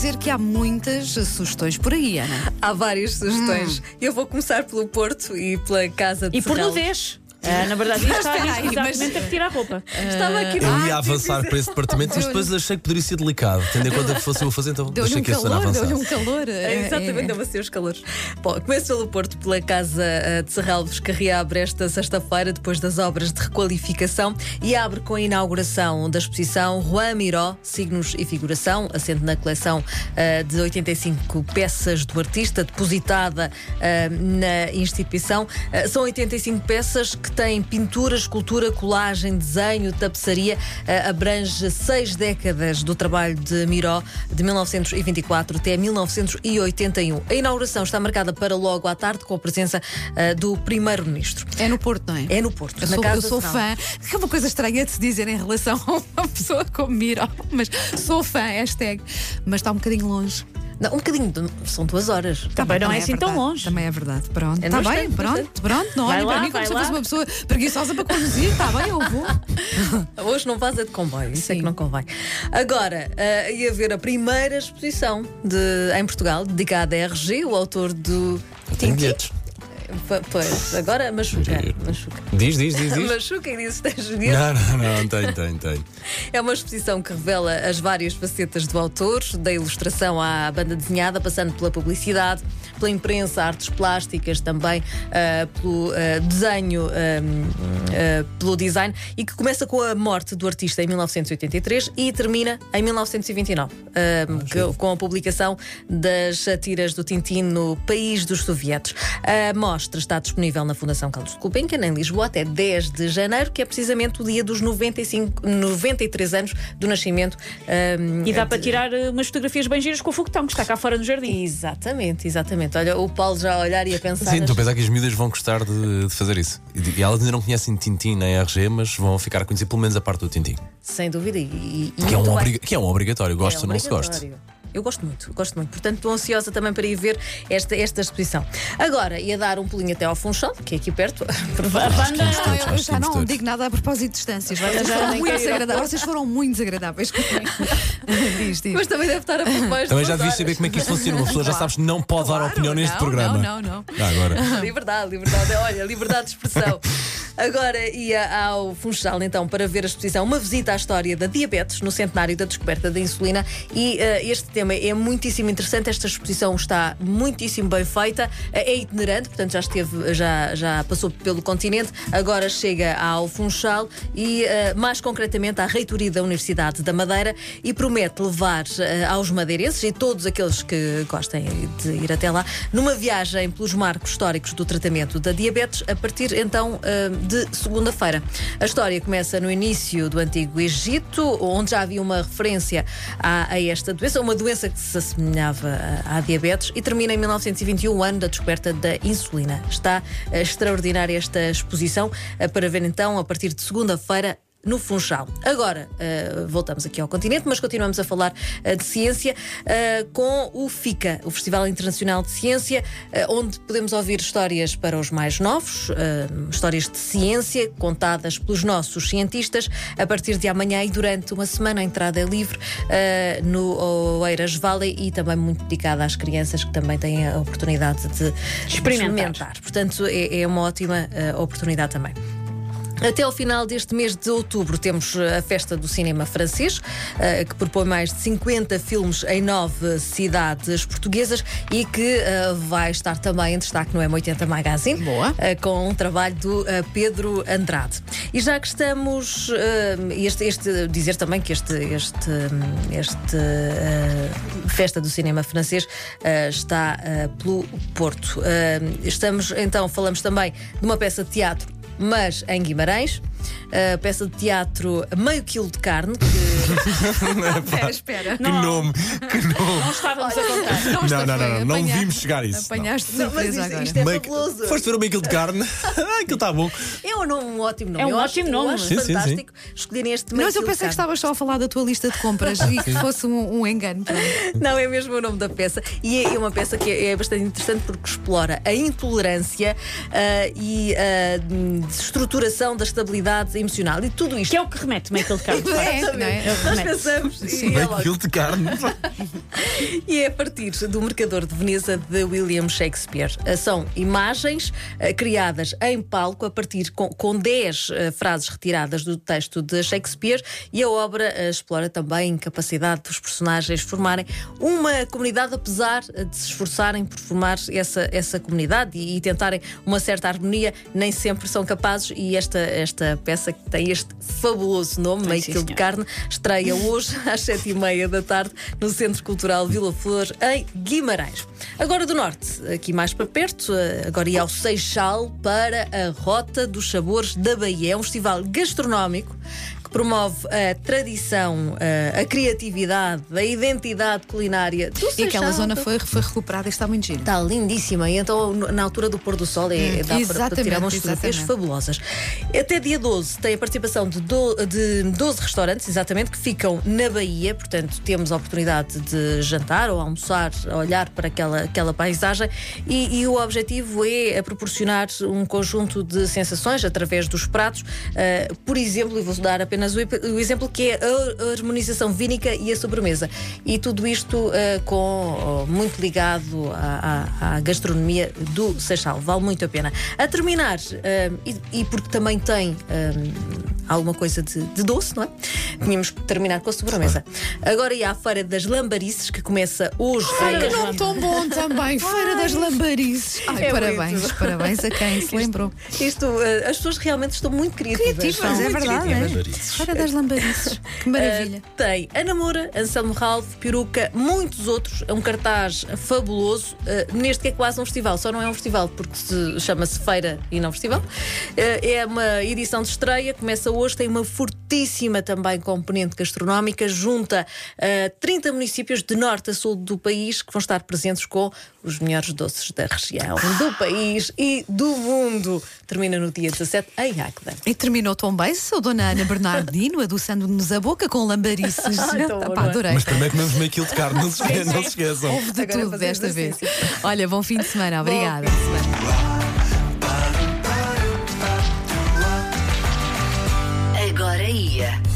dizer que há muitas sugestões por aí, Ana. Há várias sugestões. Eu vou começar pelo Porto e pela Casa de E por Serralves. nudez. Ah, na verdade, isto está espera aí, exatamente mas- a retirar a roupa. Estava aqui Eu no- ia avançar para esse departamento, mas depois achei que poderia ser delicado, tendo em conta que fosse eu a fazer, então Deu-lhe achei um que ia ser calor, avançar. deu-lhe um calor. É, exatamente, deve ser os calores. Bom, começo pelo Porto, pela Casa eh, de Serralves, que reabre esta sexta-feira, depois das obras de requalificação, e abre com a inauguração da exposição Juan Miró, Signos e Figuração, assente na coleção eh, de 85 peças do artista, depositada eh, na instituição. Eh, são 85 peças que têm pintura, escultura, colagem, desenho, tapeçaria, eh, abrange seis décadas do trabalho de Miró, de 1924 até 1981. A inauguração está marcada para logo à tarde, com a presença eh, do Primeiro-Ministro. É no Porto, não é? É no Porto, Eu na sou, Casa eu sou fã. Que é uma coisa estranha de se dizer em relação a uma pessoa como Miro, mas sou fã, hashtag. Mas está um bocadinho longe. Não, um bocadinho, de- são duas horas. Também não é assim tão verdade. longe. Também é verdade. Pronto. É Está bastante, bem, pronto, bastante. pronto. Não olhem para mim como se fosse uma pessoa preguiçosa para conduzir. Está bem, eu vou. Hoje não vaza de comboio, isso é Sim. que não convém. Agora, eh, ia ver a primeira exposição de, em Portugal, dedicada a RG, o autor do. P- Pois, agora machuca. Machuca. Diz, diz, diz, diz. Machuca e disse: tens dinheiro. Não, não, não, tem, tem, tem. É uma exposição que revela as várias facetas do autor, da ilustração à banda desenhada, passando pela publicidade, pela imprensa, artes plásticas, também ah, pelo ah, desenho, ah, ah, pelo design, e que começa com a morte do artista em 1983 e termina em 1929, ah, que- com a publicação das tiras do Tintin no país dos sovietes. A mostra está disponível na Fundação Carlos Gulbenkian, em Lisboa, até 10 de janeiro, que é precisamente o dia dos 95, 93 anos do nascimento. E dá de- para tirar eh, umas fotografias bem giras com o foguetão que está cá fora no jardim. Exatamente, exatamente. Olha, o Paulo já a olhar e a pensar. Sim, estou a pensar que as miúdas vão gostar de, de fazer isso. E, e elas ainda não conhecem Tintin nem RG, mas vão ficar a conhecer pelo menos a parte do Tintin. Sem dúvida. E, e Que é, um que é um obrigatório, gosto É ou não se gosta. Eu gosto muito, gosto muito. Portanto, estou ansiosa também para ir ver esta, esta exposição. Agora, ia dar um pulinho até ao Funchal, que é aqui perto. Todos, Não, eu, já não todos. digo nada a propósito de distâncias. Vocês foram muito desagradáveis. Vocês foram muito desagradáveis comigo. diz, diz. Mas também deve estar a de Também já devias saber como é que isso funciona. Uma pessoa já sabes que não pode dar Claro, opinião neste não, programa. Não, não, não. Ah, agora. Liberdade, liberdade. Olha, liberdade de expressão. Agora ia ao Funchal, então, para ver a exposição Uma visita à história da diabetes no centenário da descoberta da insulina. E eh, este tema é muitíssimo interessante. Esta exposição está muitíssimo bem feita. Eh, é itinerante, portanto, já esteve, já, já passou pelo continente. Agora chega ao Funchal e, eh, mais concretamente, à reitoria da Universidade da Madeira e promete levar aos madeirenses e todos aqueles que gostem de ir até lá numa viagem pelos marcos históricos do tratamento da diabetes a partir então de segunda-feira. A história começa no início do Antigo Egito, onde já havia uma referência a, a esta doença, uma doença que se assemelhava à diabetes, e termina em 1921, o ano da descoberta da insulina. Está eh, extraordinária esta exposição eh, para ver então a partir de segunda-feira no Funchal. Agora, eh, voltamos aqui ao continente, mas continuamos a falar eh, de ciência eh, com o FICA, o Festival Internacional de Ciência, onde podemos ouvir histórias para os mais novos, histórias de ciência contadas pelos nossos cientistas a partir de amanhã e durante uma semana. A entrada é livre no Oeiras Valley e também muito dedicada às crianças que também têm a oportunidade de Experimentar. Portanto, é, é uma ótima oportunidade também. Até ao final deste mês de outubro temos eh, a Festa do Cinema Francês, eh, que propõe mais de 50 filmes em nove cidades portuguesas e que eh, vai estar também em destaque no M80 Magazine, Boa. com um trabalho do Pedro Andrade. E já que estamos, este, este- dizer também que este, este, este Festa do Cinema Francês está pelo Porto. Estamos, então, falamos também de uma peça de teatro mas em Guimarães. Peça de teatro Meio Quilo de Carne, que Espera, espera. Que nome, que nome. Não estávamos a contar. Não, Não, não, não, não, não vimos chegar a isso. não. Apanhaste de Não, mas surpresa isto- agora. isto é fabuloso. Foste ver o meio quilo de carne? Ah, Aquilo está bom. é um, nome, um ótimo nome. É um Eu acho- ótimo eu nome. acho Sim, sim, sim. fantástico escolherem este Mas eu pensei que carne. estavas só a falar da tua lista de compras e que fosse um, um engano. Pronto. Não, é mesmo o nome da peça. E é uma peça que é, é bastante interessante porque explora a intolerância ah, e a estruturação da estabilidade emocional. E tudo isto Que é o que remete, aquele carne. É, não é? Nós pensamos. E é, logo. de carne. E é a partir do Mercador de Veneza de William Shakespeare. Eh, São imagens eh, criadas em palco a partir com, com 10 eh, frases retiradas do texto de Shakespeare e a obra explora também a capacidade dos personagens formarem uma comunidade, apesar de se esforçarem por formar essa, essa comunidade e, e tentarem uma certa harmonia, nem sempre são capazes. E esta, esta peça que tem este fabuloso nome, Meio Quilo de. Carne, estreia hoje às sete e meia da tarde no Centro Cultural Vila Flor, em Guimarães. Agora do Norte, aqui mais para perto, eh, agora ia ao Seixal para a Rota dos Sabores da Bahia. É um festival gastronómico que promove a tradição, eh, a criatividade, a identidade culinária do E aquela zona foi, foi recuperada e está muito giro. Está lindíssima e então na altura do pôr do sol é, Hum, dá para- para, tirar umas fotografias fabulosas. Até dia 12 tem a participação de, do, de 12 restaurantes, exatamente, que ficam na Bahia, portanto temos a oportunidade de jantar ou almoçar, olhar para aquela, aquela paisagem e, e o objetivo é a proporcionar um conjunto de sensações através dos pratos. Uh, por exemplo, e vou dar apenas o, ep- o exemplo que é a harmonização vínica e a sobremesa. E tudo isto uh, com uh, muito ligado à, à- à gastronomia do Seixal. Vale muito a pena. A terminar, uh, e, e porque também tem um, alguma coisa de, de doce, não é? Tínhamos que terminar com a sobremesa. Agora ia à Feira das Lambarices, que começa hoje Feira das Não tão bom também, Feira das Lambarices. Ai, É parabéns, muito. parabéns a quem se lembrou. Isto, uh, as pessoas realmente estão muito criativas. Criativas, São é muito verdade. criativas. É? Feira das Lambarices. Que maravilha. Uh, tem Ana Moura, Anselmo Ralph, Peruca, muitos outros. É um cartaz fabuloso. Uh, neste que é quase um festival, só não é um festival porque se chama-se Feira e não Festival. Uh, é uma edição de estreia, começa hoje, tem uma fortíssima também componente gastronómica, junta uh, 30 municípios de norte a sul do país que vão estar presentes com os melhores doces da região, do país e do mundo. Termina no dia 17 em Águeda. E terminou tão bem, sou Dona Ana Bernardino, adoçando-nos a boca com lambarices. Tá, pá, não é? adorei. Mas primeiro comemos meio quilo de carne, não se esqueçam. Se esqueçam. Houve de Agora tudo desta vez. exercício. Olha, bom fim de semana. Obrigada. Agora ia.